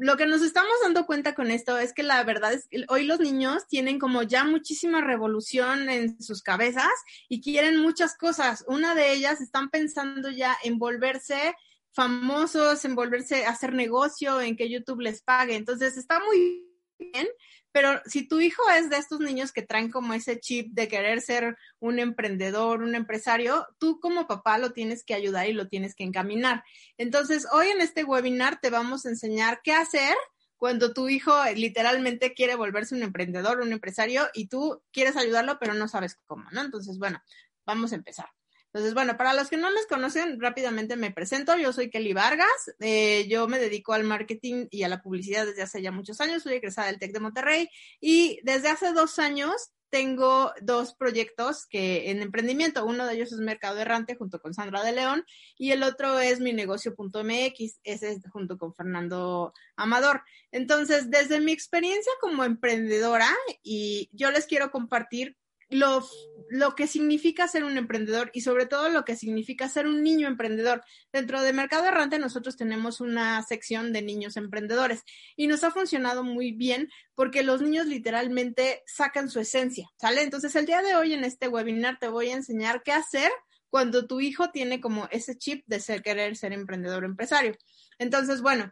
lo que nos estamos dando cuenta con esto es que la verdad es que hoy los niños tienen como ya muchísima revolución en sus cabezas y quieren muchas cosas. Una de ellas están pensando ya en volverse famosos, en volverse a hacer negocio, en que YouTube les pague. Entonces está muy bien, pero si tu hijo es de estos niños que traen como ese chip de querer ser un emprendedor, un empresario, tú como papá lo tienes que ayudar y lo tienes que encaminar. Entonces, hoy en este webinar te vamos a enseñar qué hacer cuando tu hijo literalmente quiere volverse un emprendedor, un empresario y tú quieres ayudarlo, pero no sabes cómo, ¿no? Entonces, bueno, vamos a empezar. Entonces, bueno, para los que no me conocen, rápidamente me presento. Yo soy Kelly Vargas. Eh, yo me dedico al marketing y a la publicidad desde hace ya muchos años. Soy egresada del TEC de Monterrey y desde hace dos años tengo dos proyectos que en emprendimiento. Uno de ellos es Mercado Errante junto con Sandra de León y el otro es mi negocio.mx, ese es junto con Fernando Amador. Entonces, desde mi experiencia como emprendedora y yo les quiero compartir lo, lo que significa ser un emprendedor y sobre todo lo que significa ser un niño emprendedor. Dentro de Mercado Errante nosotros tenemos una sección de niños emprendedores y nos ha funcionado muy bien porque los niños literalmente sacan su esencia, ¿sale? Entonces el día de hoy en este webinar te voy a enseñar qué hacer cuando tu hijo tiene como ese chip de ser querer ser emprendedor o empresario. Entonces, bueno,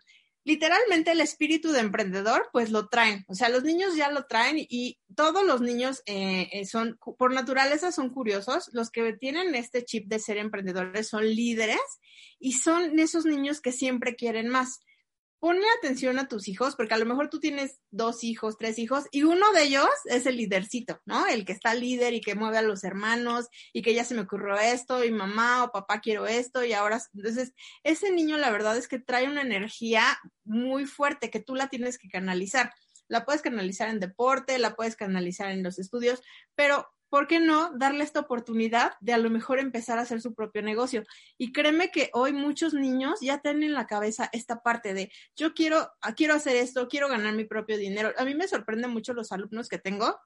literalmente el espíritu de emprendedor, pues lo traen. O sea, los niños ya lo traen y todos los niños eh, eh, son, por naturaleza, son curiosos. Los que tienen este chip de ser emprendedores son líderes y son esos niños que siempre quieren más ponle atención a tus hijos, porque a lo mejor tú tienes dos hijos, tres hijos, y uno de ellos es el lidercito, ¿no? El que está líder y que mueve a los hermanos y que ya se me ocurrió esto, y mamá o papá quiero esto, y ahora, entonces, ese niño la verdad es que trae una energía muy fuerte que tú la tienes que canalizar. La puedes canalizar en deporte, la puedes canalizar en los estudios, pero ¿por qué no darle esta oportunidad de a lo mejor empezar a hacer su propio negocio? Y créeme que hoy muchos niños ya tienen en la cabeza esta parte de yo quiero, quiero hacer esto, quiero ganar mi propio dinero. A mí me sorprende mucho los alumnos que tengo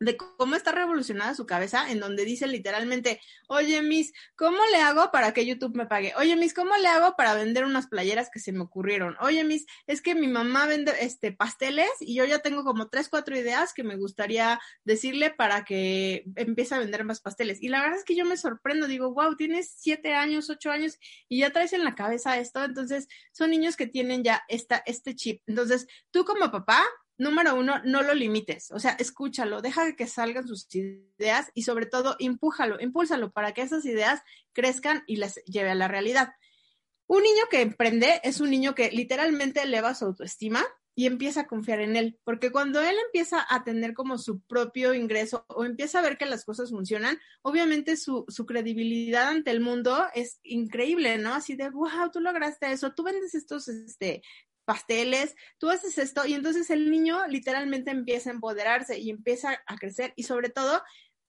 de cómo está revolucionada su cabeza, en donde dice literalmente, oye, Miss, ¿cómo le hago para que YouTube me pague? Oye, Miss, ¿cómo le hago para vender unas playeras que se me ocurrieron? Oye, Miss, es que mi mamá vende este pasteles y yo ya tengo como tres, cuatro ideas que me gustaría decirle para que empiece a vender más pasteles. Y la verdad es que yo me sorprendo, digo, wow, tienes siete años, ocho años y ya traes en la cabeza esto. Entonces, son niños que tienen ya esta, este chip. Entonces, tú como papá, número uno, no lo limites, o sea, escúchalo, deja que salgan sus ideas y sobre todo, impújalo, impúlsalo para que esas ideas crezcan y las lleve a la realidad. Un niño que emprende es un niño que literalmente eleva su autoestima y empieza a confiar en él, porque cuando él empieza a tener como su propio ingreso o empieza a ver que las cosas funcionan, obviamente su, su credibilidad ante el mundo es increíble, ¿no? Así de, wow, tú lograste eso, tú vendes estos este, pasteles, tú haces esto y entonces el niño literalmente empieza a empoderarse y empieza a crecer y sobre todo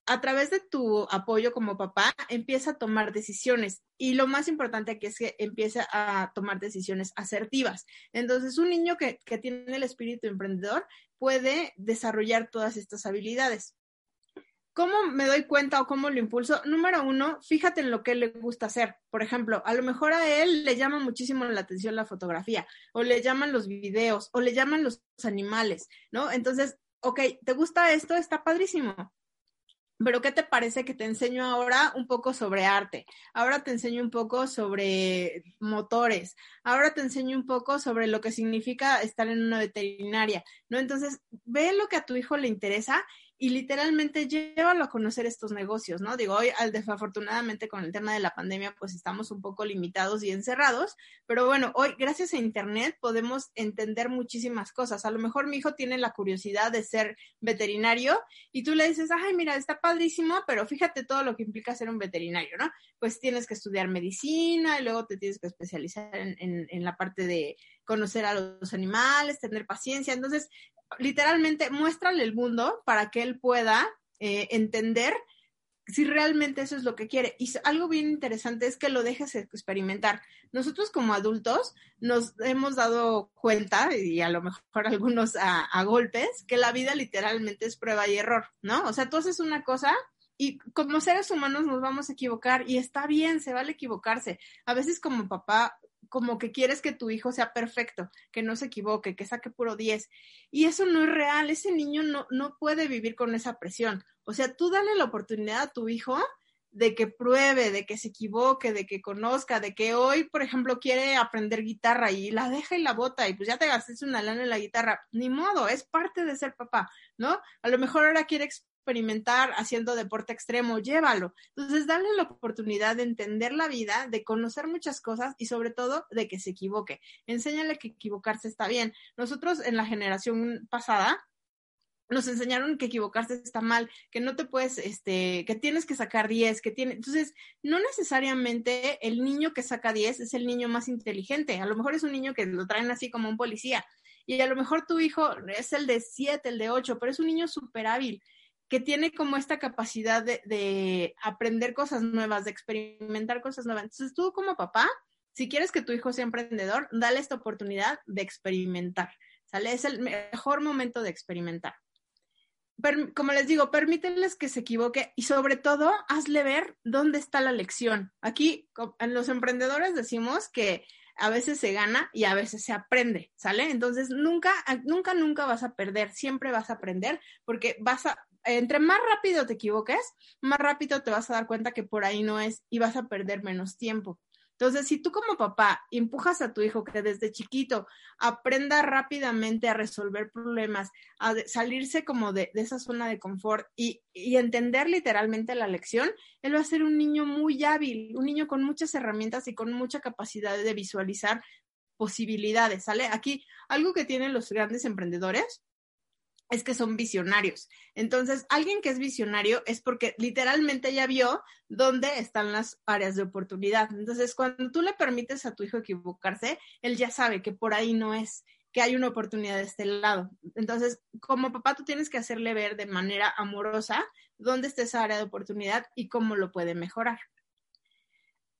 a través de tu apoyo como papá empieza a tomar decisiones y lo más importante aquí es que empieza a tomar decisiones asertivas. Entonces un niño que, que tiene el espíritu emprendedor puede desarrollar todas estas habilidades. ¿Cómo me doy cuenta o cómo lo impulso? Número uno, fíjate en lo que le gusta hacer. Por ejemplo, a lo mejor a él le llama muchísimo la atención la fotografía, o le llaman los videos, o le llaman los animales, ¿no? Entonces, ok, ¿te gusta esto? Está padrísimo. Pero ¿qué te parece que te enseño ahora un poco sobre arte? Ahora te enseño un poco sobre motores. Ahora te enseño un poco sobre lo que significa estar en una veterinaria, ¿no? Entonces, ve lo que a tu hijo le interesa y literalmente llévalo a conocer estos negocios, ¿no? Digo, hoy al desafortunadamente con el tema de la pandemia pues estamos un poco limitados y encerrados, pero bueno, hoy gracias a internet podemos entender muchísimas cosas. A lo mejor mi hijo tiene la curiosidad de ser veterinario y tú le dices, ay, mira, está padrísimo, pero fíjate todo lo que implica ser un veterinario, ¿no? Pues tienes que estudiar medicina y luego te tienes que especializar en, en, en la parte de conocer a los animales, tener paciencia. Entonces, literalmente, muéstrale el mundo para que él pueda eh, entender si realmente eso es lo que quiere. Y algo bien interesante es que lo dejes experimentar. Nosotros como adultos nos hemos dado cuenta, y a lo mejor algunos a, a, golpes, que la vida literalmente es prueba y error, ¿no? O sea, tú haces una cosa y como seres humanos nos vamos a equivocar y está bien, se vale equivocarse. A veces como papá como que quieres que tu hijo sea perfecto, que no se equivoque, que saque puro 10. Y eso no es real, ese niño no, no puede vivir con esa presión. O sea, tú dale la oportunidad a tu hijo de que pruebe, de que se equivoque, de que conozca, de que hoy, por ejemplo, quiere aprender guitarra y la deja y la bota y pues ya te gastes una lana en la guitarra. Ni modo, es parte de ser papá, ¿no? A lo mejor ahora quiere experimentar haciendo deporte extremo, llévalo. Entonces, dale la oportunidad de entender la vida, de conocer muchas cosas y sobre todo de que se equivoque. Enséñale que equivocarse está bien. Nosotros en la generación pasada, nos enseñaron que equivocarse está mal, que no te puedes, este, que tienes que sacar 10, que tiene, entonces, no necesariamente el niño que saca 10 es el niño más inteligente, a lo mejor es un niño que lo traen así como un policía, y a lo mejor tu hijo es el de 7, el de 8, pero es un niño súper hábil, que tiene como esta capacidad de, aprender cosas nuevas, de experimentar cosas nuevas. Entonces tú como papá, si quieres que tu hijo sea emprendedor, dale esta oportunidad de experimentar. ¿Sale? Es el mejor momento de experimentar. como les digo, permíteles que se equivoque y sobre todo hazle ver dónde está la lección. Aquí en los emprendedores decimos que a veces se gana y a veces se aprende, ¿sale? Entonces nunca, nunca, nunca vas a perder, siempre vas a aprender porque vas a, entre más rápido te equivoques, más rápido te vas a dar cuenta que por ahí no es y vas a perder menos tiempo. Entonces, si tú como papá empujas a tu hijo que desde chiquito aprenda rápidamente a resolver problemas, a salirse como de, esa zona de confort y, y, entender literalmente la lección, él va a ser un niño muy hábil, un niño con muchas herramientas y con mucha capacidad de visualizar posibilidades, ¿sale? Aquí, algo que tienen los grandes emprendedores es que son visionarios. Entonces, alguien que es visionario es porque literalmente ya vio dónde están las áreas de oportunidad. Entonces, cuando tú le permites a tu hijo equivocarse, él ya sabe que por ahí no es, que hay una oportunidad de este lado. Entonces, como papá, tú tienes que hacerle ver de manera amorosa dónde está esa área de oportunidad y cómo lo puede mejorar.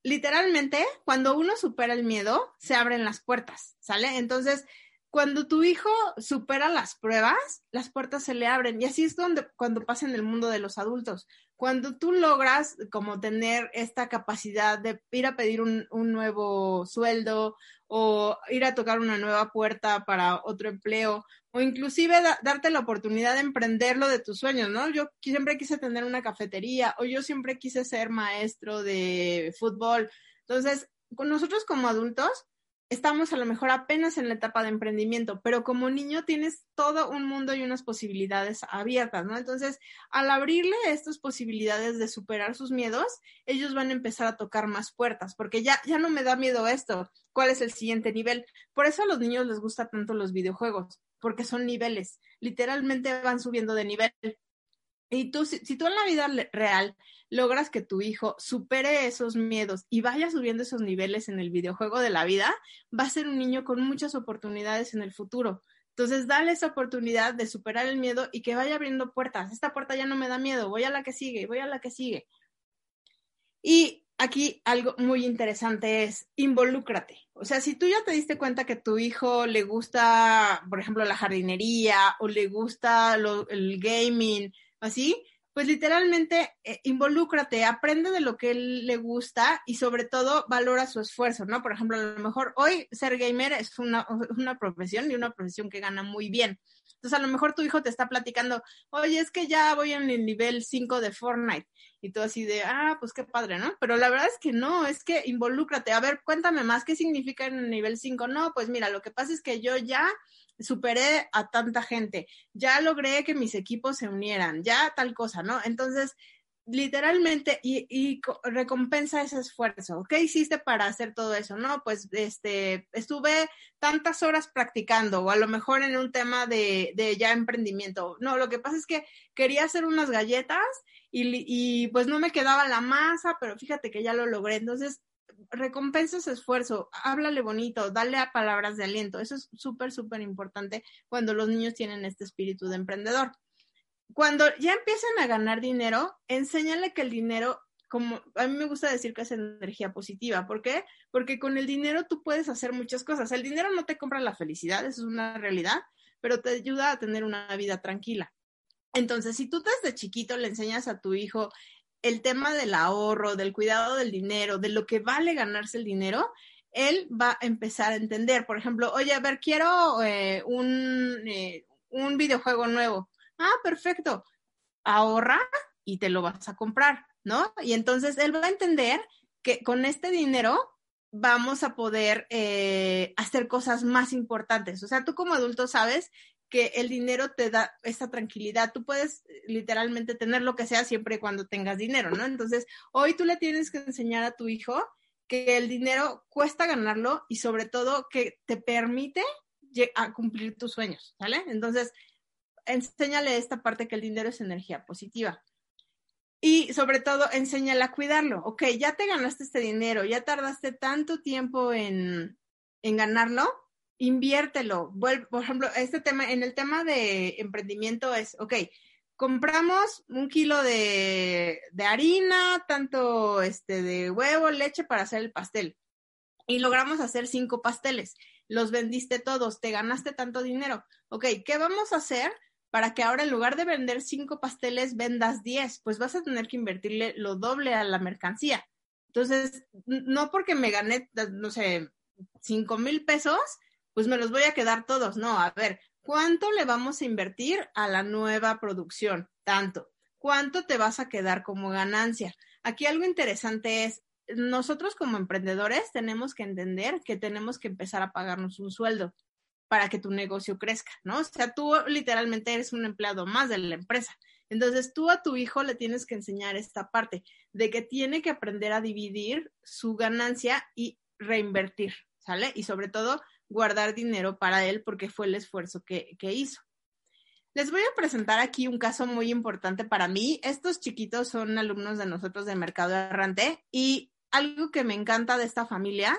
Literalmente, cuando uno supera el miedo, se abren las puertas, ¿sale? Entonces, cuando tu hijo supera las pruebas, las puertas se le abren. Y así es donde, cuando pasa en el mundo de los adultos. Cuando tú logras como tener esta capacidad de ir a pedir un, nuevo sueldo o ir a tocar una nueva puerta para otro empleo o inclusive darte la oportunidad de emprender lo de tus sueños, ¿no? Yo siempre quise tener una cafetería o yo siempre quise ser maestro de fútbol. Entonces, con nosotros como adultos, estamos a lo mejor apenas en la etapa de emprendimiento, pero como niño tienes todo un mundo y unas posibilidades abiertas, ¿no? Entonces, al abrirle estas posibilidades de superar sus miedos, ellos van a empezar a tocar más puertas, porque ya, ya no me da miedo esto. ¿Cuál es el siguiente nivel? Por eso a los niños les gusta tanto los videojuegos, porque son niveles, literalmente van subiendo de nivel. Y tú, si, tú en la vida real logras que tu hijo supere esos miedos y vaya subiendo esos niveles en el videojuego de la vida, va a ser un niño con muchas oportunidades en el futuro. Entonces, dale esa oportunidad de superar el miedo y que vaya abriendo puertas. Esta puerta ya no me da miedo, voy a la que sigue, voy a la que sigue. Y aquí algo muy interesante es involúcrate. O sea, si tú ya te diste cuenta que tu hijo le gusta, por ejemplo, la jardinería o le gusta el gaming, así, pues literalmente eh, involúcrate, aprende de lo que él le gusta y sobre todo valora su esfuerzo, ¿no? Por ejemplo, a lo mejor hoy ser gamer es una, una profesión y una profesión que gana muy bien. Entonces, a lo mejor tu hijo te está platicando, oye, es que ya voy en el nivel 5 de Fortnite. Y tú así de, ah, pues qué padre, ¿no? Pero la verdad es que no, es que involúcrate. A ver, cuéntame más, ¿qué significa en el nivel 5? No, pues mira, lo que pasa es que yo ya superé a tanta gente, ya logré que mis equipos se unieran, ya tal cosa, ¿no? Entonces, literalmente, y, recompensa ese esfuerzo. ¿Qué hiciste para hacer todo eso? No, pues este, estuve tantas horas practicando, o a lo mejor en un tema de, de ya emprendimiento. No, lo que pasa es que quería hacer unas galletas y, y pues no me quedaba la masa, pero fíjate que ya lo logré. Entonces, recompensa su esfuerzo, háblale bonito, dale a palabras de aliento. Eso es súper, súper importante cuando los niños tienen este espíritu de emprendedor. Cuando ya empiezan a ganar dinero, enséñale que el dinero como a mí me gusta decir que es energía positiva. ¿Por qué? Porque con el dinero tú puedes hacer muchas cosas. El dinero no te compra la felicidad, eso es una realidad, pero te ayuda a tener una vida tranquila. Entonces, si tú desde chiquito le enseñas a tu hijo el tema del ahorro, del cuidado del dinero, de lo que vale ganarse el dinero, él va a empezar a entender. Por ejemplo, oye, a ver, quiero eh, un, eh, un videojuego nuevo. Ah, perfecto. Ahorra y te lo vas a comprar ¿no? Y entonces él va a entender que con este dinero vamos a poder eh, hacer cosas más importantes. O sea, tú como adulto sabes que el dinero te da esa tranquilidad. Tú puedes eh, literalmente tener lo que sea siempre y cuando tengas dinero, ¿no? Entonces, hoy tú le tienes que enseñar a tu hijo que el dinero cuesta ganarlo y sobre todo que te permite a cumplir tus sueños, ¿vale? Entonces, enséñale esta parte que el dinero es energía positiva. Y sobre todo, enséñale a cuidarlo. Ok, ya te ganaste este dinero, ya tardaste tanto tiempo en, en ganarlo, inviértelo. por ejemplo, este tema, en el tema de emprendimiento es, ok, compramos un kilo de, de, harina, tanto este de huevo, leche para hacer el pastel. Y logramos hacer cinco pasteles. Los vendiste todos, te ganaste tanto dinero. Ok, ¿qué vamos a hacer? Para que ahora en lugar de vender cinco pasteles vendas diez, pues vas a tener que invertirle lo doble a la mercancía. Entonces, no porque me gané, no sé, cinco mil pesos, pues me los voy a quedar todos. No, a ver, ¿cuánto le vamos a invertir a la nueva producción? Tanto. ¿Cuánto te vas a quedar como ganancia? Aquí algo interesante es, nosotros como emprendedores tenemos que entender que tenemos que empezar a pagarnos un sueldo para que tu negocio crezca, ¿no? O sea, tú literalmente eres un empleado más de la empresa. Entonces, tú a tu hijo le tienes que enseñar esta parte de que tiene que aprender a dividir su ganancia y reinvertir, ¿sale? Y sobre todo, guardar dinero para él porque fue el esfuerzo que, que hizo. Les voy a presentar aquí un caso muy importante para mí. Estos chiquitos son alumnos de nosotros de Mercado Errante y algo que me encanta de esta familia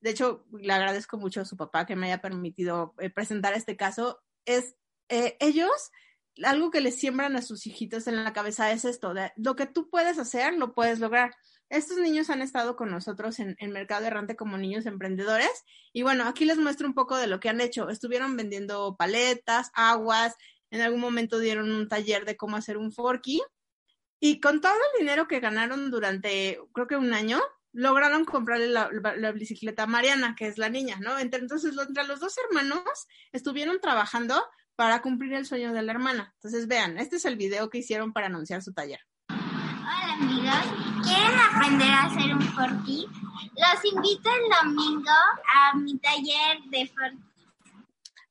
de hecho, le agradezco mucho a su papá que me haya permitido eh, presentar este caso, es eh, ellos, algo que les siembran a sus hijitos en la cabeza es esto, lo que tú puedes hacer, lo puedes lograr. Estos niños han estado con nosotros en el mercado errante como niños emprendedores y bueno, aquí les muestro un poco de lo que han hecho. Estuvieron vendiendo paletas, aguas, en algún momento dieron un taller de cómo hacer un forky y con todo el dinero que ganaron durante creo que un año, lograron comprarle la, bicicleta a Mariana, que es la niña, ¿no? entonces, entre los dos hermanos estuvieron trabajando para cumplir el sueño de la hermana. Entonces, vean, este es el video que hicieron para anunciar su taller. Hola amigos, ¿quieren aprender a hacer un forky? Los invito el domingo a mi taller de forky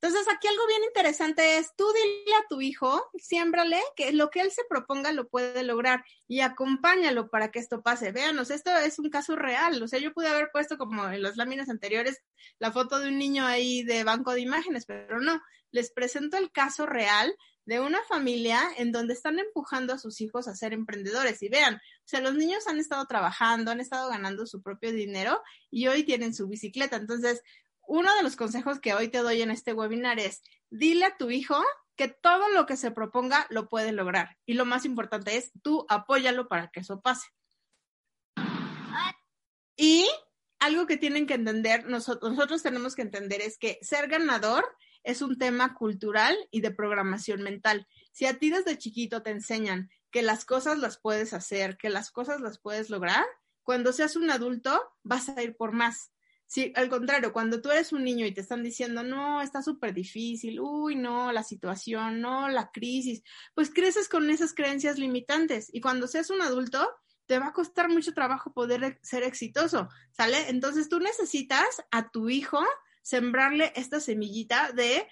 entonces, aquí algo bien interesante es, tú dile a tu hijo, siémbrale que lo que él se proponga lo puede lograr y acompáñalo para que esto pase. Véanos, esto es un caso real. O sea, yo pude haber puesto como en las láminas anteriores la foto de un niño ahí de banco de imágenes, pero no, les presento el caso real de una familia en donde están empujando a sus hijos a ser emprendedores. Y vean, o sea, los niños han estado trabajando, han estado ganando su propio dinero y hoy tienen su bicicleta. Entonces, uno de los consejos que hoy te doy en este webinar es, dile a tu hijo que todo lo que se proponga lo puede lograr. Y lo más importante es, tú apóyalo para que eso pase. Y algo que tienen que entender, nosotros, tenemos que entender es que ser ganador es un tema cultural y de programación mental. Si a ti desde chiquito te enseñan que las cosas las puedes hacer, que las cosas las puedes lograr, cuando seas un adulto vas a ir por más. Sí, al contrario, cuando tú eres un niño y te están diciendo, no, está súper difícil, uy, no, la situación, no, la crisis, pues creces con esas creencias limitantes y cuando seas un adulto, te va a costar mucho trabajo poder ser exitoso, ¿sale? Entonces tú necesitas a tu hijo sembrarle esta semillita de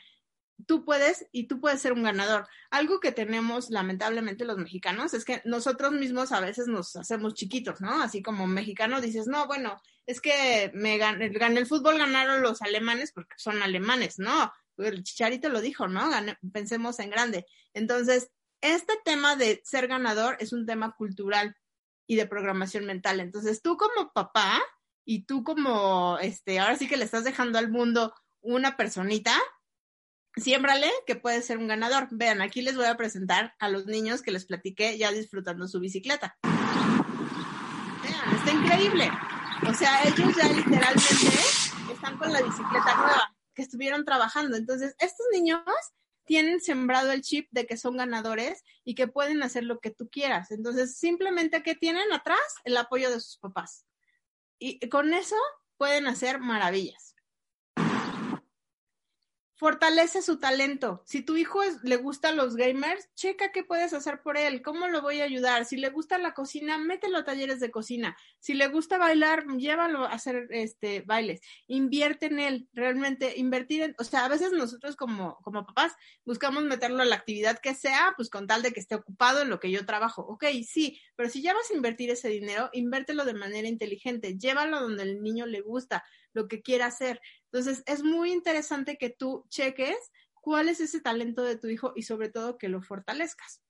tú puedes y tú puedes ser un ganador. Algo que tenemos lamentablemente los mexicanos es que nosotros mismos a veces nos hacemos chiquitos, ¿no? Así como mexicano dices, no, bueno, es que me gané, el fútbol ganaron los alemanes porque son alemanes, ¿no? El Chicharito lo dijo, ¿no? pensemos en grande. Entonces, este tema de ser ganador es un tema cultural y de programación mental. Entonces, tú como papá y tú como, este, ahora sí que le estás dejando al mundo una personita, siémbrale que puede ser un ganador. Vean, aquí les voy a presentar a los niños que les platiqué ya disfrutando su bicicleta. Vean, está increíble. O sea, ellos ya literalmente están con la bicicleta nueva que estuvieron trabajando. Entonces, estos niños tienen sembrado el chip de que son ganadores y que pueden hacer lo que tú quieras. Entonces, simplemente que tienen atrás el apoyo de sus papás. Y con eso pueden hacer maravillas fortalece su talento. Si tu hijo le gusta los gamers, checa qué puedes hacer por él, cómo lo voy a ayudar. Si le gusta la cocina, mételo a talleres de cocina. Si le gusta bailar, llévalo a hacer este bailes. Invierte en él, realmente invertir en, o sea, a veces nosotros como como papás buscamos meterlo a la actividad que sea, pues con tal de que esté ocupado en lo que yo trabajo. Ok, sí, pero si ya vas a invertir ese dinero, invértelo de manera inteligente, llévalo donde el niño le gusta, lo que quiera hacer. Entonces, es muy interesante que tú cheques cuál es ese talento de tu hijo y sobre todo que lo fortalezcas.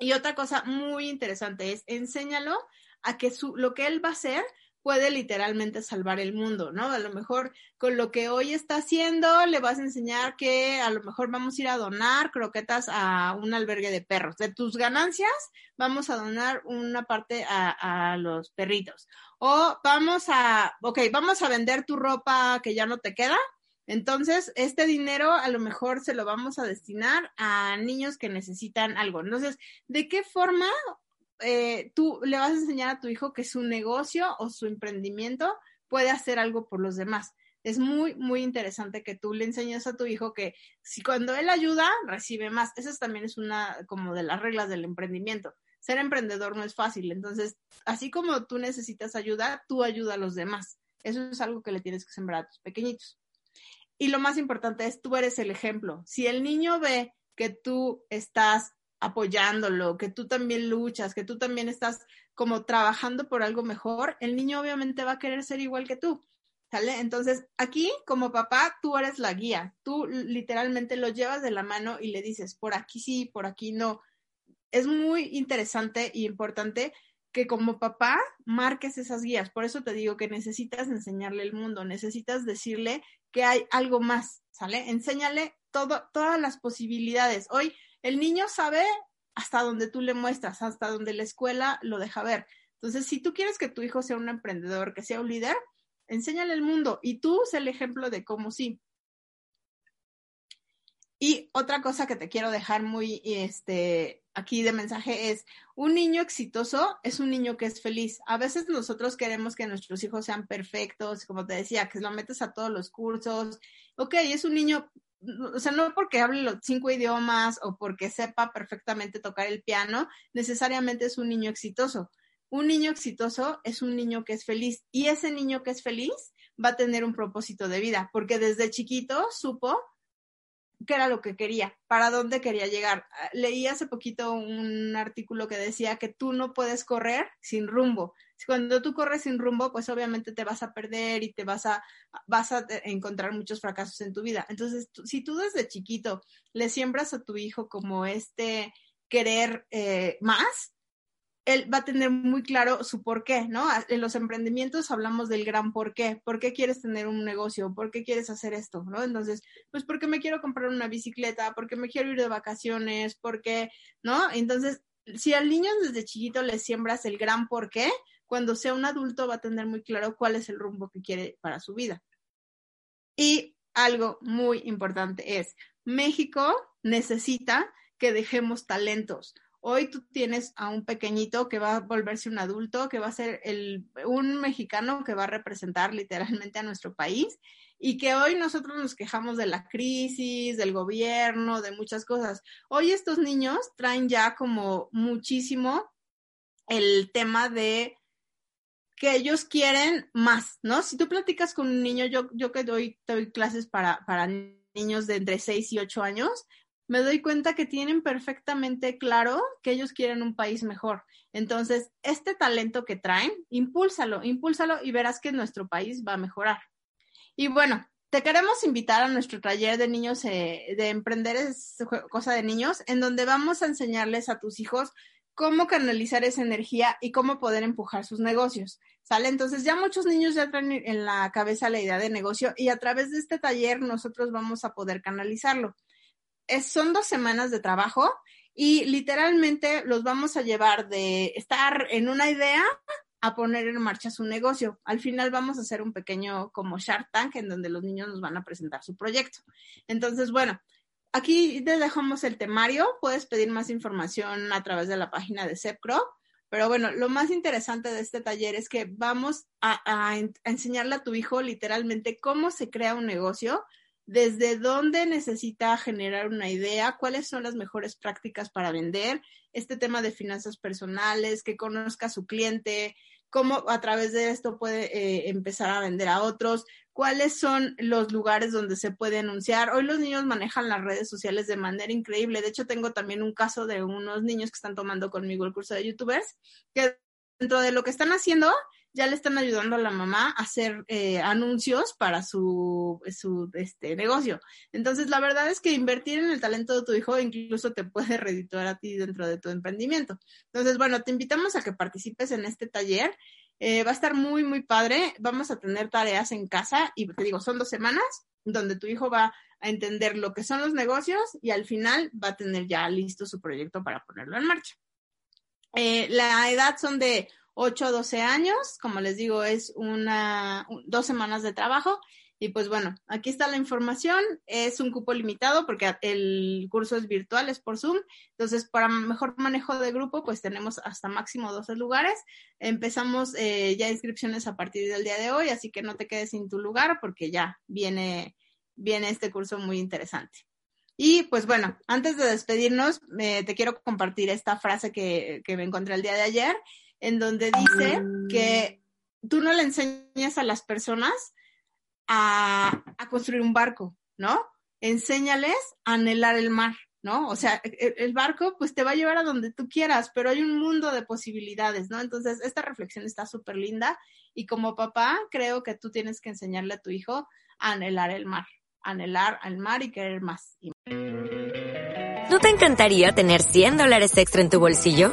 Y otra cosa muy interesante es enséñalo a que su, lo que él va a hacer puede literalmente salvar el mundo, ¿no? A lo mejor con lo que hoy está haciendo le vas a enseñar que a lo mejor vamos a ir a donar croquetas a un albergue de perros. De tus ganancias vamos a donar una parte a, los perritos. O vamos a, ok, vamos a vender tu ropa que ya no te queda. Entonces, este dinero a lo mejor se lo vamos a destinar a niños que necesitan algo. Entonces, ¿de qué forma eh, tú le vas a enseñar a tu hijo que su negocio o su emprendimiento puede hacer algo por los demás? Es muy, muy interesante que tú le enseñes a tu hijo que si cuando él ayuda, recibe más. Esa también es una como de las reglas del emprendimiento ser emprendedor no es fácil. Entonces, así como tú necesitas ayuda, tú ayuda a los demás. Eso es algo que le tienes que sembrar a tus pequeñitos. Y lo más importante es, tú eres el ejemplo. Si el niño ve que tú estás apoyándolo, que tú también luchas, que tú también estás como trabajando por algo mejor, el niño obviamente va a querer ser igual que tú. ¿Sale? Entonces, aquí como papá, tú eres la guía. Tú literalmente lo llevas de la mano y le dices, por aquí sí, por aquí no es muy interesante y importante que como papá marques esas guías. Por eso te digo que necesitas enseñarle el mundo, necesitas decirle que hay algo más, ¿sale? Enséñale todo, todas las posibilidades. Hoy el niño sabe hasta donde tú le muestras, hasta donde la escuela lo deja ver. Entonces, si tú quieres que tu hijo sea un emprendedor, que sea un líder, enséñale el mundo y tú sé el ejemplo de cómo sí. Y otra cosa que te quiero dejar muy este, aquí de mensaje es, un niño exitoso es un niño que es feliz. A veces nosotros queremos que nuestros hijos sean perfectos, como te decía, que lo metes a todos los cursos. Ok, es un niño, o sea, no porque hable los cinco idiomas o porque sepa perfectamente tocar el piano, necesariamente es un niño exitoso. Un niño exitoso es un niño que es feliz y ese niño que es feliz va a tener un propósito de vida, porque desde chiquito supo qué era lo que quería, para dónde quería llegar. Ah, leí hace poquito un artículo que decía que tú no puedes correr sin rumbo. Cuando tú corres sin rumbo, pues obviamente te vas a perder y te vas a, vas a encontrar muchos fracasos en tu vida. Entonces, si tú desde chiquito le siembras a tu hijo como este querer eh, más, él va a tener muy claro su por qué, ¿no? En los emprendimientos hablamos del gran por qué. ¿Por qué quieres tener un negocio? ¿Por qué quieres hacer esto? ¿No? Entonces, pues porque me quiero comprar una bicicleta, porque me quiero ir de vacaciones, porque, ¿no? Entonces, si al niño desde chiquito le siembras el gran por qué, cuando sea un adulto va a tener muy claro cuál es el rumbo que quiere para su vida. Y algo muy importante es, México necesita que dejemos talentos. Hoy tú tienes a un pequeñito que va a volverse un adulto, que va a ser un mexicano que va a representar literalmente a nuestro país y que hoy nosotros nos quejamos de la crisis, del gobierno, de muchas cosas. Hoy estos niños traen ya como muchísimo el tema de que ellos quieren más, ¿no? Si tú platicas con un niño, yo, yo que doy, doy clases para, para niños de entre 6 y 8 años, me doy cuenta que tienen perfectamente claro que ellos quieren un país mejor. Entonces, este talento que traen, impúlsalo, impúlsalo y verás que nuestro país va a mejorar. Y bueno, te queremos invitar a nuestro taller de niños, eh, de emprender es cosa de niños, en donde vamos a enseñarles a tus hijos cómo canalizar esa energía y cómo poder empujar sus negocios. Entonces ya muchos niños ya traen en la cabeza la idea de negocio y a través de este taller nosotros vamos a poder canalizarlo. Son dos semanas de trabajo y literalmente los vamos a llevar de estar en una idea a poner en marcha su negocio. Al final vamos a hacer un pequeño como Shark Tank en donde los niños nos van a presentar su proyecto. Entonces, bueno, aquí te dejamos el temario. Puedes pedir más información a través de la página de CEPCRO. Pero bueno, lo más interesante de este taller es que vamos a, enseñarle a tu hijo literalmente cómo se crea un negocio, desde dónde necesita generar una idea, cuáles son las mejores prácticas para vender, este tema de finanzas personales, que conozca a su cliente, cómo a través de esto puede eh, empezar a vender a otros, cuáles son los lugares donde se puede anunciar. Hoy los niños manejan las redes sociales de manera increíble. De hecho, tengo también un caso de unos niños que están tomando conmigo el curso de youtubers, que dentro de lo que están haciendo ya le están ayudando a la mamá a hacer eh, anuncios para su, su este, negocio. Entonces, la verdad es que invertir en el talento de tu hijo incluso te puede redituar a ti dentro de tu emprendimiento. Entonces, bueno, te invitamos a que participes en este taller. Eh, va a estar muy, muy padre. Vamos a tener tareas en casa y te digo, son dos semanas donde tu hijo va a entender lo que son los negocios y al final va a tener ya listo su proyecto para ponerlo en marcha. Eh, la edad son de 8 a 12 años, como les digo, es una, dos semanas de trabajo. Y pues bueno, aquí está la información. Es un cupo limitado porque el curso es virtual, es por Zoom. Entonces, para mejor manejo de grupo, pues tenemos hasta máximo 12 lugares. Empezamos eh, ya inscripciones a partir del día de hoy, así que no te quedes sin tu lugar porque ya viene, viene este curso muy interesante. Y pues bueno, antes de despedirnos, te quiero compartir esta frase que, que me encontré el día de ayer en donde dice que tú no le enseñas a las personas a, construir un barco, ¿no? Enséñales a anhelar el mar, ¿no? O sea, el, e, el, barco pues te va a llevar a donde tú quieras, pero hay un mundo de posibilidades, ¿no? Entonces, esta reflexión está súper linda y como papá creo que tú tienes que enseñarle a tu hijo a anhelar el mar, anhelar al mar y querer más. ¿No te encantaría tener 100 dólares extra en tu bolsillo?